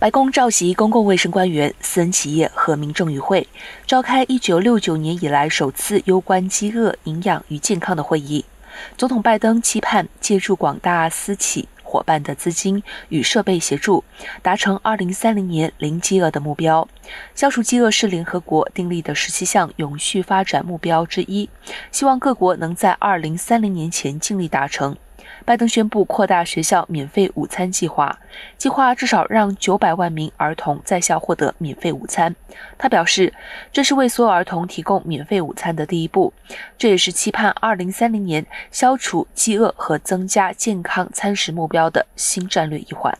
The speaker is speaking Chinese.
白宫召集公共卫生官员、私人企业和民众与会，召开1969年以来首次攸关饥饿、营养与健康的会议。总统拜登期盼借助广大私企伙伴的资金与设备协助，达成2030年零饥饿的目标。消除饥饿是联合国订立的十七项永续发展目标之一，希望各国能在2030年前尽力达成。拜登宣布扩大学校免费午餐计划，计划至少让九百万名儿童在校获得免费午餐。他表示，这是为所有儿童提供免费午餐的第一步，这也是期盼二零三零年消除饥饿和增加健康餐食目标的新战略一环。